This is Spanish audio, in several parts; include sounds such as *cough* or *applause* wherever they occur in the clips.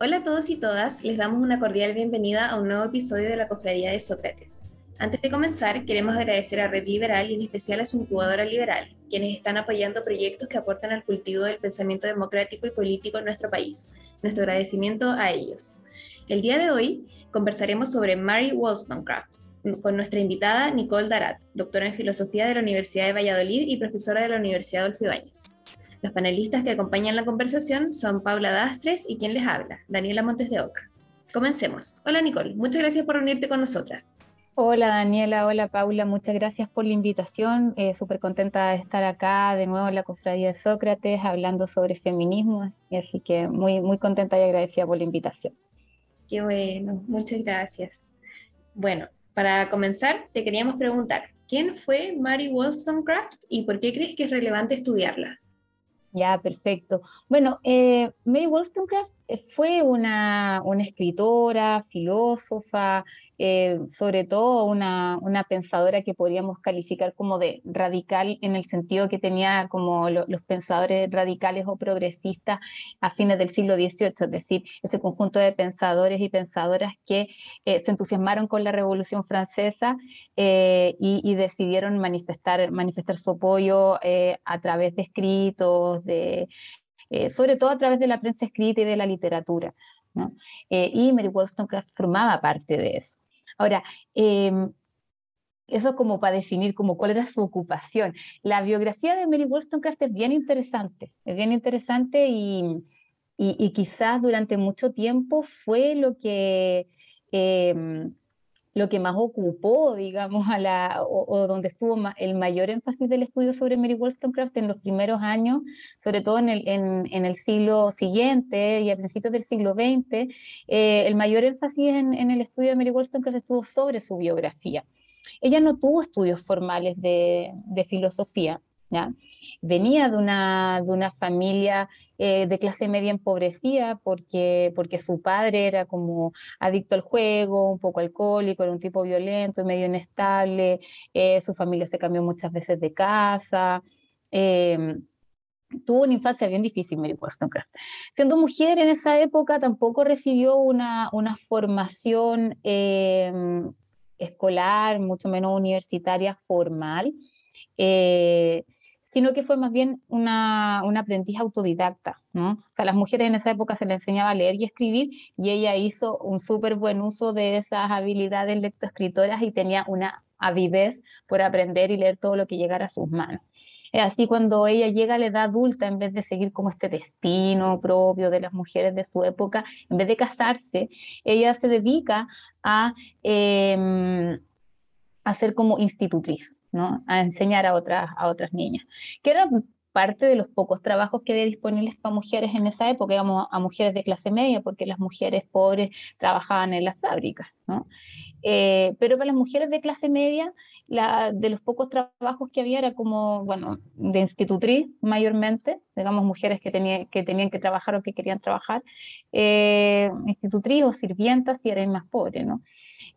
Hola a todos y todas, les damos una cordial bienvenida a un nuevo episodio de la Cofradía de Sócrates. Antes de comenzar, queremos agradecer a Red Liberal y en especial a su incubadora liberal, quienes están apoyando proyectos que aportan al cultivo del pensamiento democrático y político en nuestro país. Nuestro agradecimiento a ellos. El día de hoy conversaremos sobre Mary Wollstonecraft con nuestra invitada Nicole Darat, doctora en filosofía de la Universidad de Valladolid y profesora de la Universidad Adolfo Ibáñez. Los panelistas que acompañan la conversación son Paula Dastres y quien les habla, Daniela Montes de Oca. Comencemos. Hola Nicole, muchas gracias por unirte con nosotras. Hola Daniela, hola Paula, muchas gracias por la invitación. Eh, Súper contenta de estar acá de nuevo en la Cofradía de Sócrates hablando sobre feminismo, así que muy, muy contenta y agradecida por la invitación. Qué bueno, muchas gracias. Bueno, para comenzar, te queríamos preguntar, ¿quién fue Mary Wollstonecraft y por qué crees que es relevante estudiarla? Ya, perfecto. Bueno, eh, Mary Wollstonecraft eh, fue una, una escritora, filósofa, eh, sobre todo una, una, pensadora que podríamos calificar como de radical en el sentido que tenía como los pensadores radicales o progresistas a fines del siglo XVIII, es decir, ese conjunto de pensadores y pensadoras que eh, se entusiasmaron con la Revolución Francesa eh, y, decidieron manifestar, manifestar su apoyo a través de escritos, de, sobre todo a través de la prensa escrita y de la literatura. y Mary Wollstonecraft formaba parte de eso. Ahora, em, eso como para definir como cuál era su ocupación. La biografía de Mary Wollstonecraft es bien interesante, es bien interesante y, y, quizás durante mucho tiempo fue lo que em, lo que más ocupó, digamos, a la, o, donde estuvo el mayor énfasis del estudio sobre Mary Wollstonecraft en los primeros años, sobre todo en el, en, el siglo siguiente y a principios del siglo XX, eh, el mayor énfasis en, en, el estudio de Mary Wollstonecraft estuvo sobre su biografía. Ella no tuvo estudios formales de, de filosofía, ¿ya? venía de una, de una familia eh, de clase media empobrecida porque, porque su padre era como adicto al juego, un poco alcohólico, era un tipo violento medio inestable, eh, su familia se cambió muchas veces de casa. Em, tuvo una infancia bien difícil, Mary Wollstonecraft. Siendo mujer en esa época tampoco recibió una, una formación em, escolar, mucho menos universitaria formal. Eh, sino que fue más bien una, una aprendiz autodidacta, ¿no? O sea, las mujeres en esa época se les enseñaba a leer y escribir y ella hizo un súper buen uso de esas habilidades lectoescritoras y tenía una avidez por aprender y leer todo lo que llegara a sus manos. Así cuando ella llega a la edad adulta, en vez de seguir como este destino propio de las mujeres de su época, en vez de casarse, ella se dedica a, eh, a ser como institutriz a enseñar a otras, a otras niñas, que era parte de los pocos trabajos que había disponibles para mujeres en esa época, digamos, a mujeres de clase media, porque las mujeres pobres trabajaban en las fábricas, ¿no? Eh, pero para las mujeres de clase media, la, de los pocos trabajos que había era como, bueno, de institutriz mayormente, digamos, mujeres que, tenía, que tenían que trabajar o que querían trabajar, eh, institutriz o sirvientas si eran más pobres, ¿no?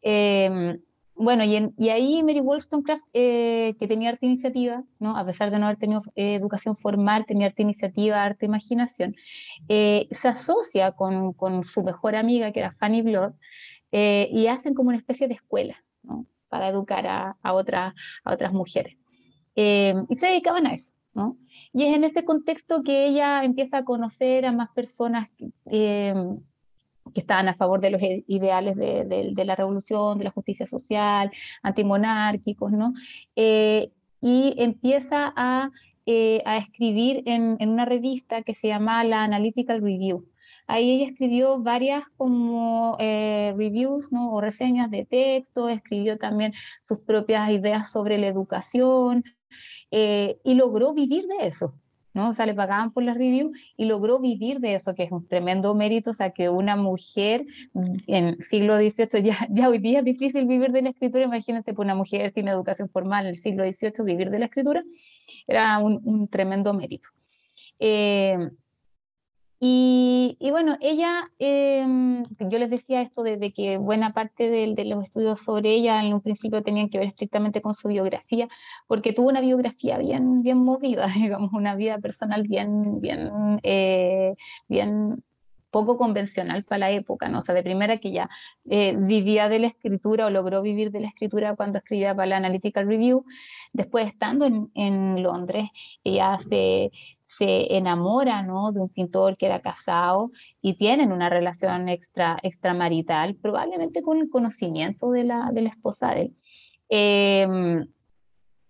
Eh, bueno, y, ahí Mary Wollstonecraft, eh, que tenía arte iniciativa, ¿no? a pesar de no haber tenido eh, educación formal, tenía arte iniciativa, arte imaginación, eh, se asocia con, con, su mejor amiga, que era Fanny Blood, y hacen como una especie de escuela ¿no? para educar a, a, a otras mujeres. y se dedicaban a eso. ¿no? Y es en ese contexto que ella empieza a conocer a más personas que estaban a favor de los ideales de, la revolución, de la justicia social, antimonárquicos, ¿no? Eh, y empieza a, eh, escribir en, en, una revista que se llama la Analytical Review. Ahí ella escribió varias como eh, reviews ¿no? o reseñas de texto, escribió también sus propias ideas sobre la educación y logró vivir de eso. ¿No? O sea, le pagaban por las reviews y logró vivir de eso, que es un tremendo mérito, o sea, que una mujer en siglo XVIII, ya, ya hoy día es difícil vivir de la escritura, imagínense, por una mujer sin educación formal en el siglo XVIII vivir de la escritura, era un, un tremendo mérito. Eh, y, bueno, ella, em, yo les decía esto de, que buena parte de, de, los estudios sobre ella en un principio tenían que ver estrictamente con su biografía, porque tuvo una biografía bien, bien movida, *laughs* digamos, una vida personal bien, bien, eh, bien poco convencional para la época, ¿no? O sea, de primera que ya eh, vivía de la escritura o logró vivir de la escritura cuando escribía para la Analytical Review. Después, estando en, en Londres, ella se, se enamora ¿no? de un pintor que era casado y tienen una relación extra, extramarital, probablemente con el conocimiento de la, de la esposa de él. Em,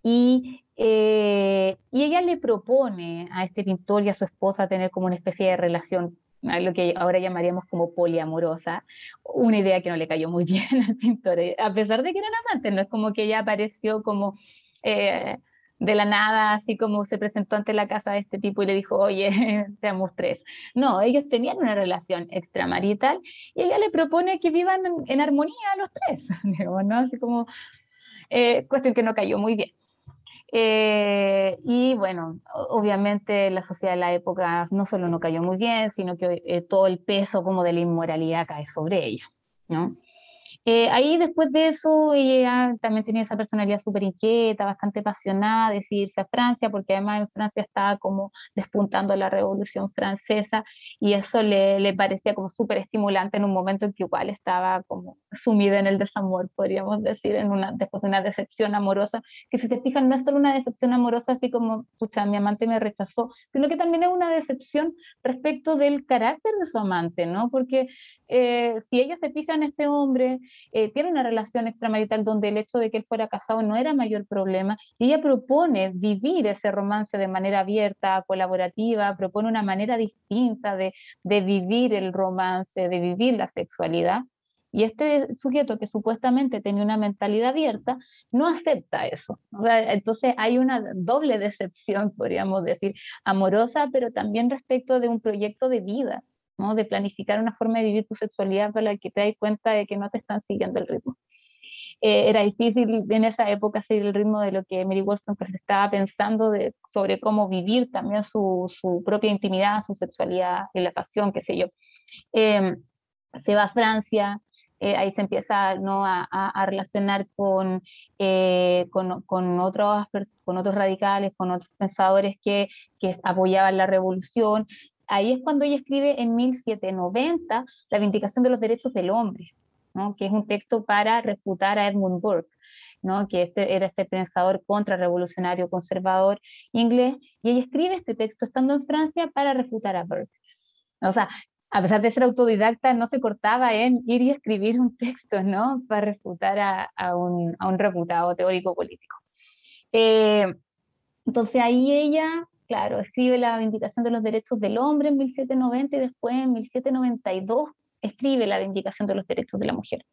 y, eh, y ella le propone a este pintor y a su esposa tener como una especie de relación lo que ahora llamaríamos como poliamorosa, una idea que no le cayó muy *laughs* bien al pintor, a pesar de que eran amantes, no es como que ella apareció como eh, de la nada, así como se presentó ante la casa de este tipo y le dijo, oye, *laughs* seamos tres. No, ellos tenían una relación extramarital y ella le propone que vivan en, armonía los tres, *laughs* digamos, ¿no? Así como, eh, cuestión que no cayó muy bien. Eh, y bueno, obviamente la sociedad de la época no solo no cayó muy bien, sino que eh, todo el peso como de la inmoralidad cae sobre ella, ¿no? Eh, ahí después de eso ella también tenía esa personalidad súper inquieta, bastante apasionada, de irse a Francia, porque además en Francia estaba como despuntando la revolución francesa y eso le, le parecía como súper estimulante en un momento en que igual estaba como sumida en el desamor, podríamos decir, en una, después de una decepción amorosa, que si se fijan no es solo una decepción amorosa así como, pucha, mi amante me rechazó, sino que también es una decepción respecto del carácter de su amante, ¿no? Porque eh, si ella se fija en este hombre, eh, tiene una relación extramarital donde el hecho de que él fuera casado no era mayor problema, ella propone vivir ese romance de manera abierta, colaborativa, propone una manera distinta de, de vivir el romance, de vivir la sexualidad. Y este sujeto que supuestamente tenía una mentalidad abierta no acepta eso. Entonces hay una doble decepción, *laughs* podríamos decir, amorosa, pero también respecto de un proyecto de vida de planificar una forma de vivir tu sexualidad para la que te das cuenta de que no te están siguiendo el ritmo. Eh, era difícil en esa época seguir el ritmo de lo que Mary Wollstonecraft estaba pensando sobre cómo vivir también su, su, propia intimidad, su sexualidad y la pasión, qué sé yo. Em, se va a Francia, eh, ahí se empieza ¿no? a, a, relacionar con, eh, con, con, otros, con otros radicales, con otros pensadores que, que apoyaban la revolución, ahí es cuando ella escribe en 1790 la Vindicación de los Derechos del Hombre, ¿no? que es un texto para refutar a Edmund Burke. ¿no? que este, era este pensador contrarrevolucionario conservador inglés, y ella escribe este texto estando en Francia para refutar a Burke. O sea, a pesar de ser autodidacta, no se cortaba en ir y escribir un texto, ¿no? Para refutar a, un, a reputado teórico político. Eh, entonces ahí ella claro, escribe la Vindicación de los Derechos del Hombre en 1790 y después en 1792 escribe la Vindicación de los Derechos de la Mujer.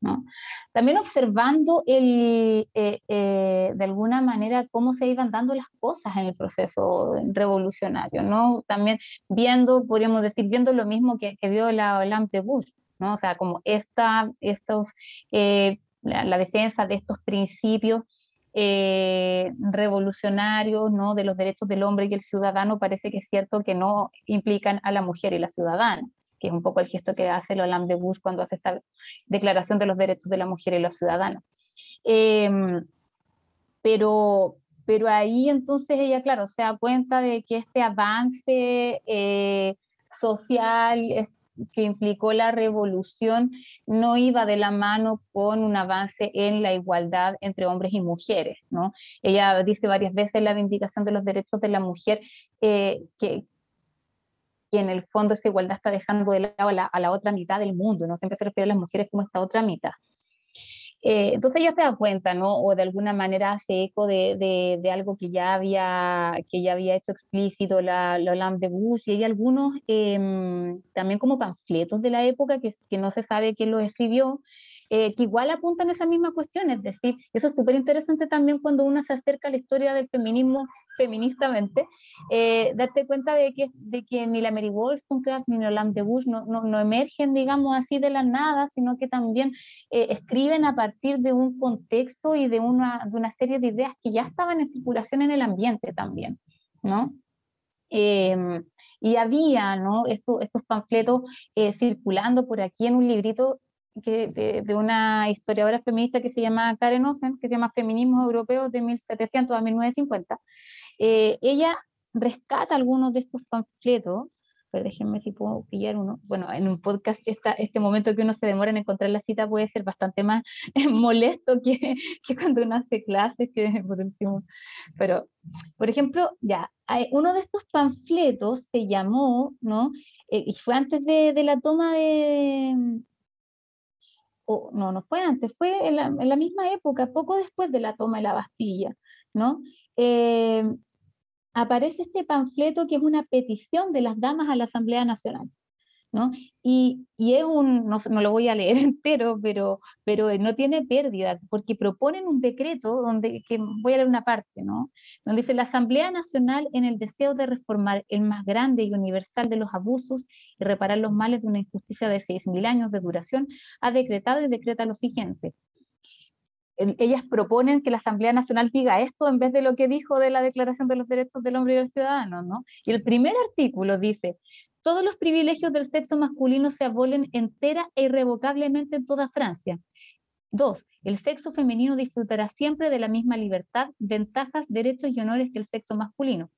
¿no? También observando el, eh, eh, de alguna manera cómo se iban dando las cosas en el proceso revolucionario, ¿no? También viendo, podríamos decir, viendo lo mismo que, que vio la Lampe Bush, ¿no? O sea, como esta, estos, eh, la, defensa de estos principios eh, revolucionarios ¿no? de los derechos del hombre y el ciudadano parece que es cierto que no implican a la mujer y la ciudadana, que es un poco el gesto que hace Hollande de Bush cuando hace esta declaración de los derechos de la mujer y los ciudadanos. Em, pero, pero ahí entonces ella, claro, se da cuenta de que este avance eh, social, que implicó la revolución no iba de la mano con un avance en la igualdad entre hombres y mujeres. ¿no? Ella dice varias veces la vindicación de los derechos de la mujer eh, que, en el fondo esa igualdad está dejando de lado a la, a la, otra mitad del mundo, no siempre se refiere a las mujeres como esta otra mitad. Eh, entonces ella se da cuenta, ¿no? O de alguna manera hace eco de, de, algo que ya había, que ya había hecho explícito la, la de Bush, y hay algunos eh, también como panfletos de la época que, que no se sabe quién los escribió, eh, que igual apuntan a esa misma cuestión, es decir, eso es súper interesante también cuando uno se acerca a la historia del feminismo feministamente, eh, darte cuenta de que, de que ni la Mary Wollstonecraft ni la de Bush no, no, no, emergen, digamos así, de la nada, sino que también eh, escriben a partir de un contexto y de una, de una serie de ideas que ya estaban en circulación en el ambiente también, ¿no? Em, y había ¿no? estos panfletos circulando por aquí en un librito que, de, una historiadora feminista que se llama Karen Osen, que se llama Feminismo Europeos de 1700 a 1950. Eh, ella rescata algunos de estos panfletos pero déjenme si puedo pillar uno. Bueno, en un podcast esta, este momento que uno se demora en encontrar la cita puede ser bastante más *laughs* molesto que, que cuando uno hace clases, *laughs* por último. Pero, por ejemplo, ya, uno de estos panfletos se llamó, ¿no? Eh, y fue antes de, la toma de... O, no, no fue antes, fue en la, misma época, poco después de la toma de la Bastilla, ¿no? Eh, aparece este panfleto que es una petición de las damas a la Asamblea Nacional. ¿no? Y, y, es un, no, no, lo voy a leer *laughs* entero, pero, pero no tiene pérdida, porque proponen un decreto donde, que voy a leer una parte, ¿no? Donde dice, la Asamblea Nacional en el deseo de reformar el más grande y universal de los abusos y reparar los males de una injusticia de 6.000 años de duración, ha decretado y decreta lo siguiente ellas proponen que la Asamblea Nacional diga esto en vez de lo que dijo de la Declaración de los Derechos del Hombre y del Ciudadano, ¿no? Y el primer artículo dice, todos los privilegios del sexo masculino se abolen entera e irrevocablemente en toda Francia. Dos, el sexo femenino disfrutará siempre de la misma libertad, ventajas, derechos y honores que el sexo masculino.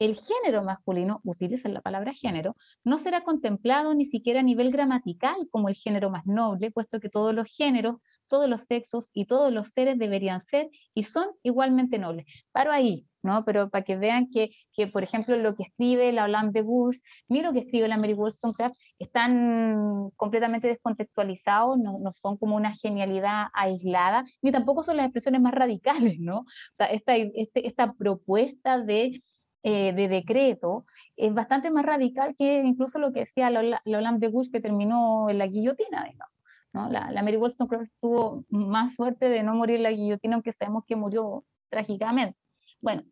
El género masculino, utilizan la palabra género, no será contemplado ni siquiera a nivel gramatical como el género más noble, puesto que todos los géneros todos los sexos y todos los seres deberían ser y son igualmente nobles. Paro ahí, ¿no? Pero para que vean que, que por ejemplo, lo que escribe la Olympe Gouges, ni lo que escribe la Mary Wollstonecraft, están completamente descontextualizados, no, no, son como una genialidad aislada, ni tampoco son las expresiones más radicales, ¿no? esta, este, esta propuesta de, eh, de decreto es bastante más radical que incluso lo que decía la, la Olympe de Gouges que terminó en la guillotina, digamos. La, Mary Wollstonecraft tuvo más suerte de no morir la guillotina, aunque sabemos que murió trágicamente. Bueno,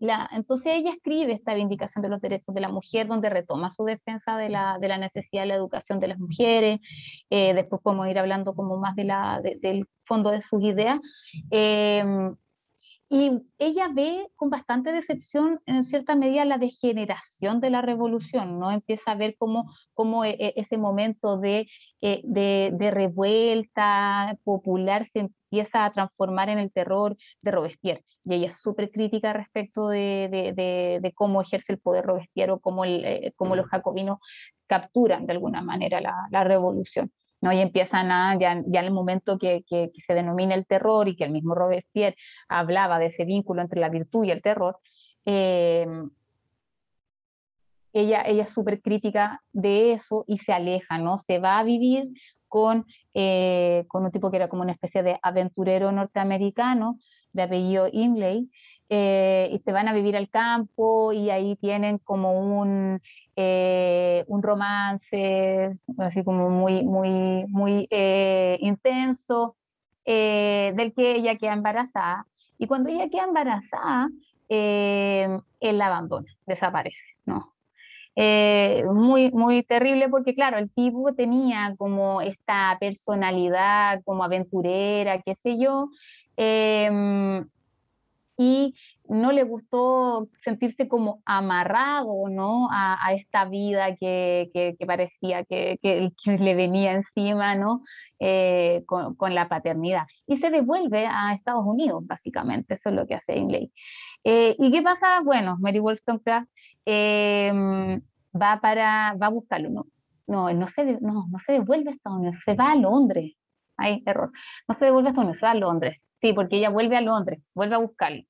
la, entonces ella escribe esta vindicación de los derechos de la mujer, donde retoma su defensa de la, de la necesidad de la educación de las mujeres, eh, después podemos ir hablando como más de la, del fondo de sus ideas, eh, y ella ve con bastante decepción, en cierta medida, la degeneración de la revolución, ¿no? Empieza a ver cómo, cómo e, e, ese momento de, eh, de, de, revuelta popular se empieza a transformar en el terror de Robespierre. Y ella es súper crítica respecto de, cómo ejerce el poder Robespierre o cómo, el, eh, cómo los jacobinos capturan de alguna manera la, la revolución. ¿No? Y empiezan a, ya, ya en el momento que, que, se denomina el terror y que el mismo Robespierre hablaba de ese vínculo entre la virtud y el terror, eh, ella, ella es súper crítica de eso y se aleja, ¿no? Se va a vivir con, eh, con un tipo que era como una especie de aventurero norteamericano de apellido Imlay, eh, y se van a vivir al campo y ahí tienen como un, eh, un romance así como muy, muy, muy eh, intenso, del que ella queda embarazada. Y cuando ella queda embarazada, él la abandona, desaparece, ¿no? muy, muy terrible porque, claro, el tipo tenía como esta personalidad como aventurera, qué sé yo, y no le gustó sentirse como amarrado ¿no? a, esta vida que, que, parecía que, que, le venía encima ¿no? Eh, con, con, la paternidad. Y se devuelve a Estados Unidos, básicamente, eso es lo que hace Inley. Eh, ¿Y qué pasa? Bueno, Mary Wollstonecraft eh, va, para, va a buscarlo, ¿no? No, no se, no, no se devuelve a Estados Unidos, se va a Londres. Hay error. No se devuelve a Estados Unidos, se va a Londres Sí, porque ella vuelve a Londres, vuelve a buscarlo.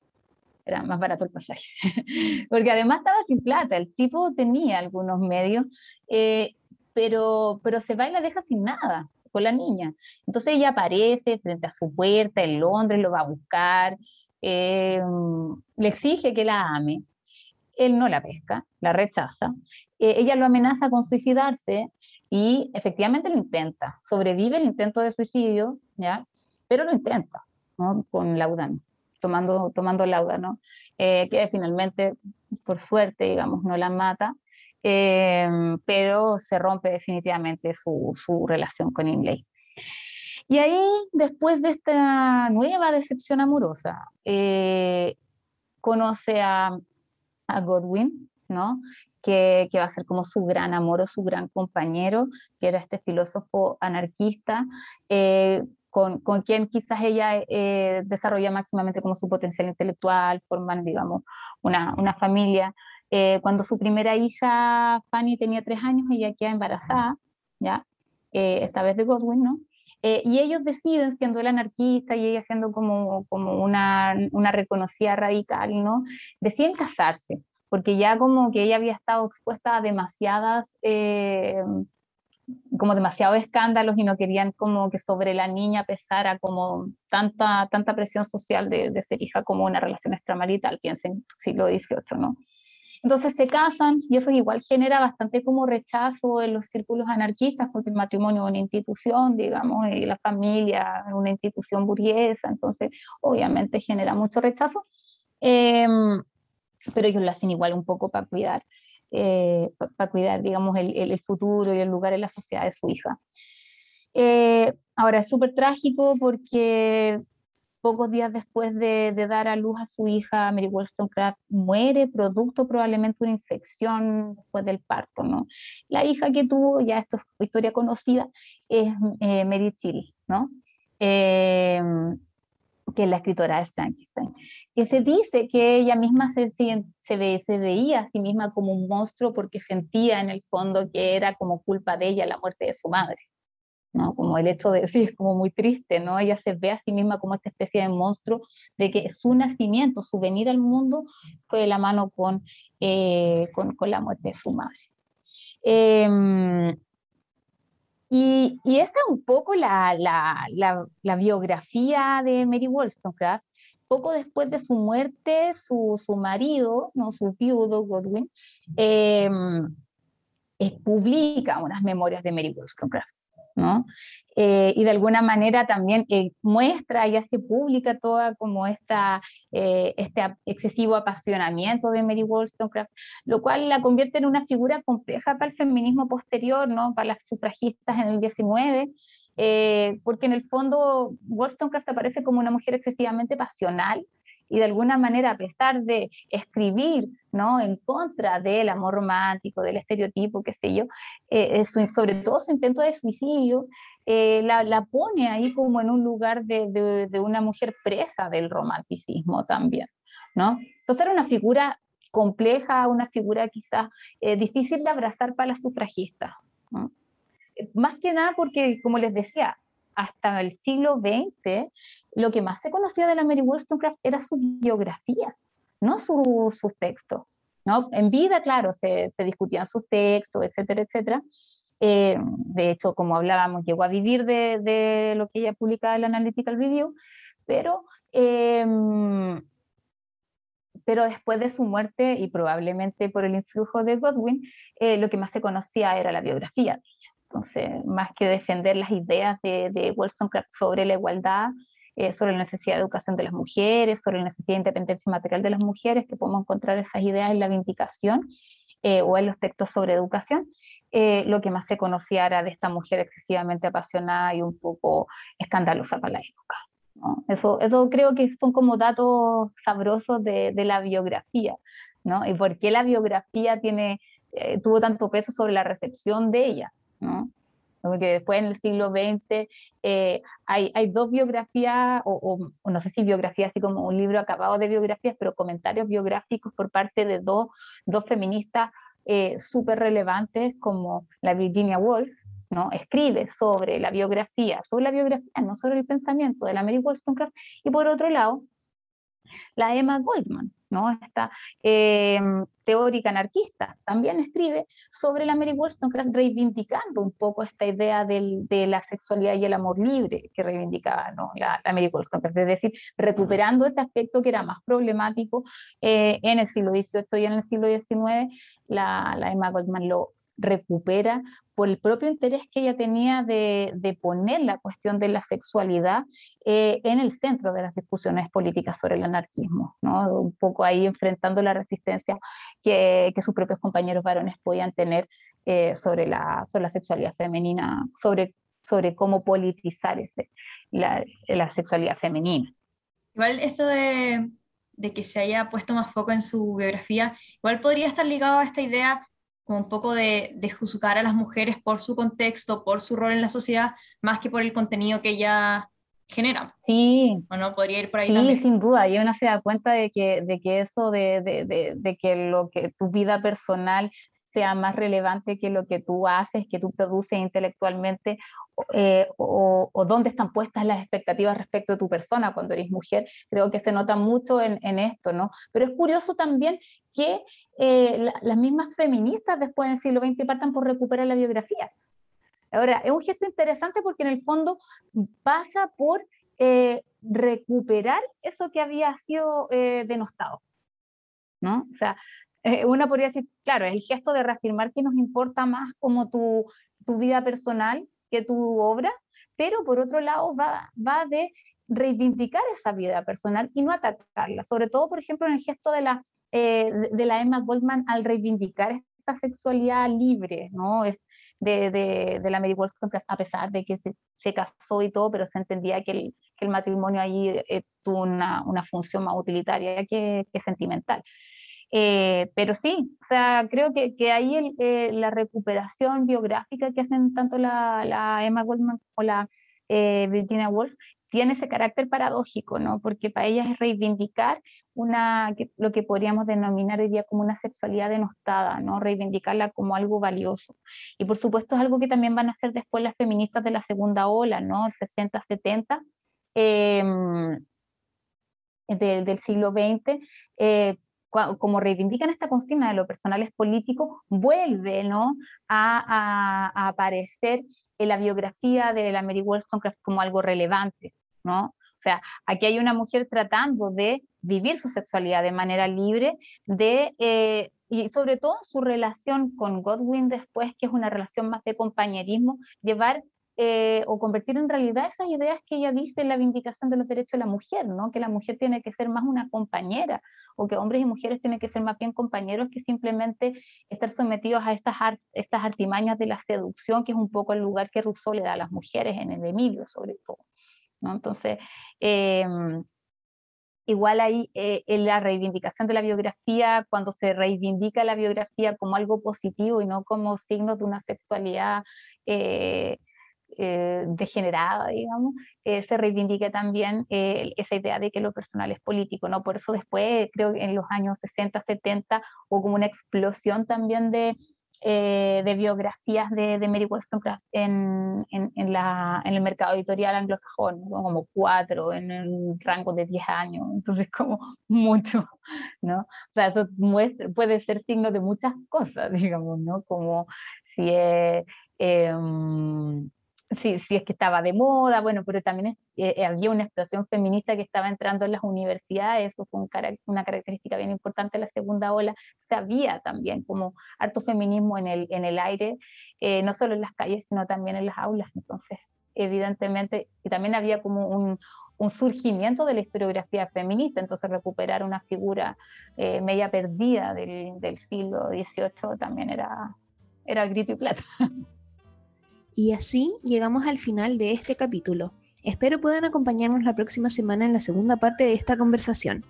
Era más barato el pasaje. *laughs* porque además estaba sin plata, el tipo tenía algunos medios, eh, pero, pero se va y la deja sin nada con la niña. Entonces ella aparece frente a su puerta en Londres, lo va a buscar, eh, le exige que la ame. Él no la pesca, la rechaza. Eh, ella lo amenaza con suicidarse y efectivamente lo intenta. Sobrevive el intento de suicidio, ¿ya? Pero lo intenta con Laudano, tomando, tomando Laudano, eh, que finalmente, por suerte, digamos, no la mata, eh, pero se rompe definitivamente su, su relación con Inley. Y ahí, después de esta nueva decepción amorosa, eh, conoce a, a, Godwin, ¿no? Que, que, va a ser como su gran amor o su gran compañero, que era este filósofo anarquista, con, con quien quizás ella eh, desarrolla máximamente como su potencial intelectual, forman, digamos, una, una familia Eh, cuando su primera hija, Fanny, tenía tres años, ella queda embarazada, ¿ya? Eh, esta vez de Godwin, ¿no? Y ellos deciden, siendo el anarquista y ella siendo como, como una, una, reconocida radical, ¿no? Deciden casarse, porque ya como que ella había estado expuesta a demasiadas, como demasiados escándalos y no querían como que sobre la niña pesara como tanta, tanta presión social de, de ser hija como una relación extramarital, piensen siglo XVIII, ¿no? Entonces se casan y eso igual genera bastante como rechazo en los círculos anarquistas porque el matrimonio es una institución, digamos, y la familia es una institución burguesa, entonces obviamente genera mucho rechazo, em, pero ellos lo hacen igual un poco para cuidar, eh, para cuidar, digamos, el, el, futuro y el lugar en la sociedad de su hija. Eh, ahora es súper trágico porque pocos días después de, dar a luz a su hija, Mary Wollstonecraft muere producto probablemente de una infección después del parto, ¿no? La hija que tuvo, ya esto es historia conocida, es eh, Mary Chill, ¿no? Eh, que es la escritora de Frankenstein, que se dice que ella misma se, se, se, veía a sí misma como un monstruo porque sentía en el fondo que era como culpa de ella la muerte de su madre. ¿no? Como el hecho de, *laughs* sí, es como muy triste, ¿no? Ella se ve a sí misma como esta especie de monstruo, de que su nacimiento, su venir al mundo, fue de la mano con, eh, con, con, la muerte de su madre. Eh, y, y, esa es un poco la, la, la, la, biografía de Mary Wollstonecraft. Poco después de su muerte, su, su marido, ¿no? su viudo, Godwin, eh, publica unas memorias de Mary Wollstonecraft. ¿No? Eh, y de alguna manera también eh, muestra y hace pública toda como esta, eh, este excesivo apasionamiento de Mary Wollstonecraft, lo cual la convierte en una figura compleja para el feminismo posterior, ¿no? para las sufragistas en el 19, porque en el fondo Wollstonecraft aparece como una mujer excesivamente pasional, y de alguna manera, a pesar de escribir ¿no? en contra del amor romántico, del estereotipo, qué sé yo, eh, sobre todo su intento de suicidio, eh, la, la, pone ahí como en un lugar de, de, una mujer presa del romanticismo también. ¿no? Entonces era una figura compleja, una figura quizás eh, difícil de abrazar para las sufragistas. ¿no? Más que nada porque, como les decía, hasta el siglo XX lo que más se conocía de la Mary Wollstonecraft era su biografía, no sus su textos. ¿no? En vida, claro, se, se, discutían sus textos, etcétera, etcétera. Eh, de hecho, como hablábamos, llegó a vivir de, de, lo que ella publicaba en el Analytical Review, pero, eh, pero después de su muerte y probablemente por el influjo de Godwin, eh, lo que más se conocía era la biografía. Entonces, más que defender las ideas de, de Wollstonecraft sobre la igualdad, eh, sobre la necesidad de educación de las mujeres, sobre la necesidad de independencia material de las mujeres, que podemos encontrar esas ideas en la Vindicación eh, o en los textos sobre educación. Eh, lo que más se conocía era de esta mujer excesivamente apasionada y un poco escandalosa para la época. Eso, eso creo que son como datos sabrosos de, la biografía, ¿no? Y por qué la biografía tiene, tuvo tanto peso sobre la recepción de ella, ¿no? Porque después en el siglo XX eh, hay, hay, dos biografías, o, o, no sé si biografías, así como un libro acabado de biografías, pero comentarios biográficos por parte de dos, dos feministas eh, súper relevantes como la Virginia Woolf, ¿no? escribe sobre la biografía, sobre la biografía, no sobre el pensamiento de la Mary Wollstonecraft, y por otro lado, la Emma Goldman, ¿no? esta eh, teórica anarquista, también escribe sobre la Mary Wollstonecraft reivindicando un poco esta idea de la sexualidad y el amor libre que reivindicaba ¿no? la, la, Mary Wollstonecraft, es decir, recuperando ese aspecto que era más problemático eh, en el siglo XVIII y en el siglo XIX, la Emma Goldman lo recupera por el propio interés que ella tenía de, poner la cuestión de la sexualidad eh, en el centro de las discusiones políticas sobre el anarquismo, ¿no? un poco ahí enfrentando la resistencia que, sus propios compañeros varones podían tener eh, sobre, la, sobre la sexualidad femenina, sobre, sobre cómo politizar ese, la, la sexualidad femenina. Igual esto de, de que se haya puesto más foco en su biografía, igual podría estar ligado a esta idea como un poco de, de, juzgar a las mujeres por su contexto, por su rol en la sociedad, más que por el contenido que ella, genera. Sí. ¿O no? Podría ir por ahí sí, también. sin duda. Y uno se da cuenta de que, de que eso, de, de, de, que lo que tu vida personal sea más relevante que lo que tú haces, que tú produces intelectualmente, eh, o, o, dónde están puestas las expectativas respecto de tu persona cuando eres mujer. Creo que se nota mucho en, en esto, ¿no? Pero es curioso también que eh, la, las mismas feministas después del siglo XX partan por recuperar la biografía. Ahora, es un gesto interesante porque en el fondo pasa por eh, recuperar eso que había sido eh, denostado, ¿no? O sea, eh, una podría decir, claro, es el gesto de reafirmar que nos importa más como tu, tu vida personal que tu obra, pero por otro lado va, va de reivindicar esa vida personal y no atacarla, sobre todo, por ejemplo, en el gesto de la, eh, de la Emma Goldman al reivindicar esta sexualidad libre, ¿no? De, de, de la Mary Wollstonecraft, a pesar de que se, se, casó y todo, pero se entendía que el, que el matrimonio allí eh, tuvo una, una, función más utilitaria que, que sentimental. Eh, pero sí, o sea, creo que, que ahí el, eh, la recuperación biográfica que hacen tanto la, la Emma Goldman como la eh, Virginia Woolf tiene ese carácter paradójico, ¿no? Porque para ellas es reivindicar una, lo que podríamos denominar hoy día como una sexualidad denostada, ¿no? Reivindicarla como algo valioso. Y por supuesto es algo que también van a hacer después las feministas de la segunda ola, ¿no? El 60-70. Eh, de, del siglo XX, eh, como reivindican esta consigna de lo personal es político, vuelve ¿no? a, a, a, aparecer en la biografía de la Mary Wollstonecraft como algo relevante, ¿no? O sea, aquí hay una mujer tratando de vivir su sexualidad de manera libre, de, eh, y sobre todo su relación con Godwin después, que es una relación más de compañerismo, llevar eh, o convertir en realidad esas ideas que ella dice en la vindicación de los derechos de la mujer, ¿no? que la mujer tiene que ser más una compañera, o que hombres y mujeres tienen que ser más bien compañeros que simplemente estar sometidos a estas, art estas artimañas de la seducción, que es un poco el lugar que Rousseau le da a las mujeres en el Emilio, sobre todo. ¿no? Entonces, eh, igual ahí eh, en la reivindicación de la biografía, cuando se reivindica la biografía como algo positivo y no como signo de una sexualidad eh, eh, degenerada, digamos, eh, se reivindica también eh, esa idea de que lo personal es político, ¿no? Por eso después, creo que en los años 60, 70, hubo como una explosión también de, de biografías de, de, Mary Wollstonecraft en, en, en, la, en el mercado editorial anglosajón, ¿no? como cuatro en el rango de 10 años, entonces como *laughs* mucho, ¿no? O sea, eso muestra, puede ser signo de muchas cosas, *laughs* digamos, ¿no? Como si es... Eh, si, si, es que estaba de moda, bueno, pero también es, eh, había una explosión feminista que estaba entrando en las universidades, eso fue un, una característica bien importante de la segunda ola, se había también como harto feminismo en el, en el aire, eh, no solo en las calles, sino también en las aulas, entonces, evidentemente, y también había como un, surgimiento de la historiografía feminista, entonces recuperar una figura eh, media perdida del, siglo XVIII también era, era grito y plata. *laughs* Y así llegamos al final de este capítulo. Espero puedan acompañarnos la próxima semana en la segunda parte de esta conversación.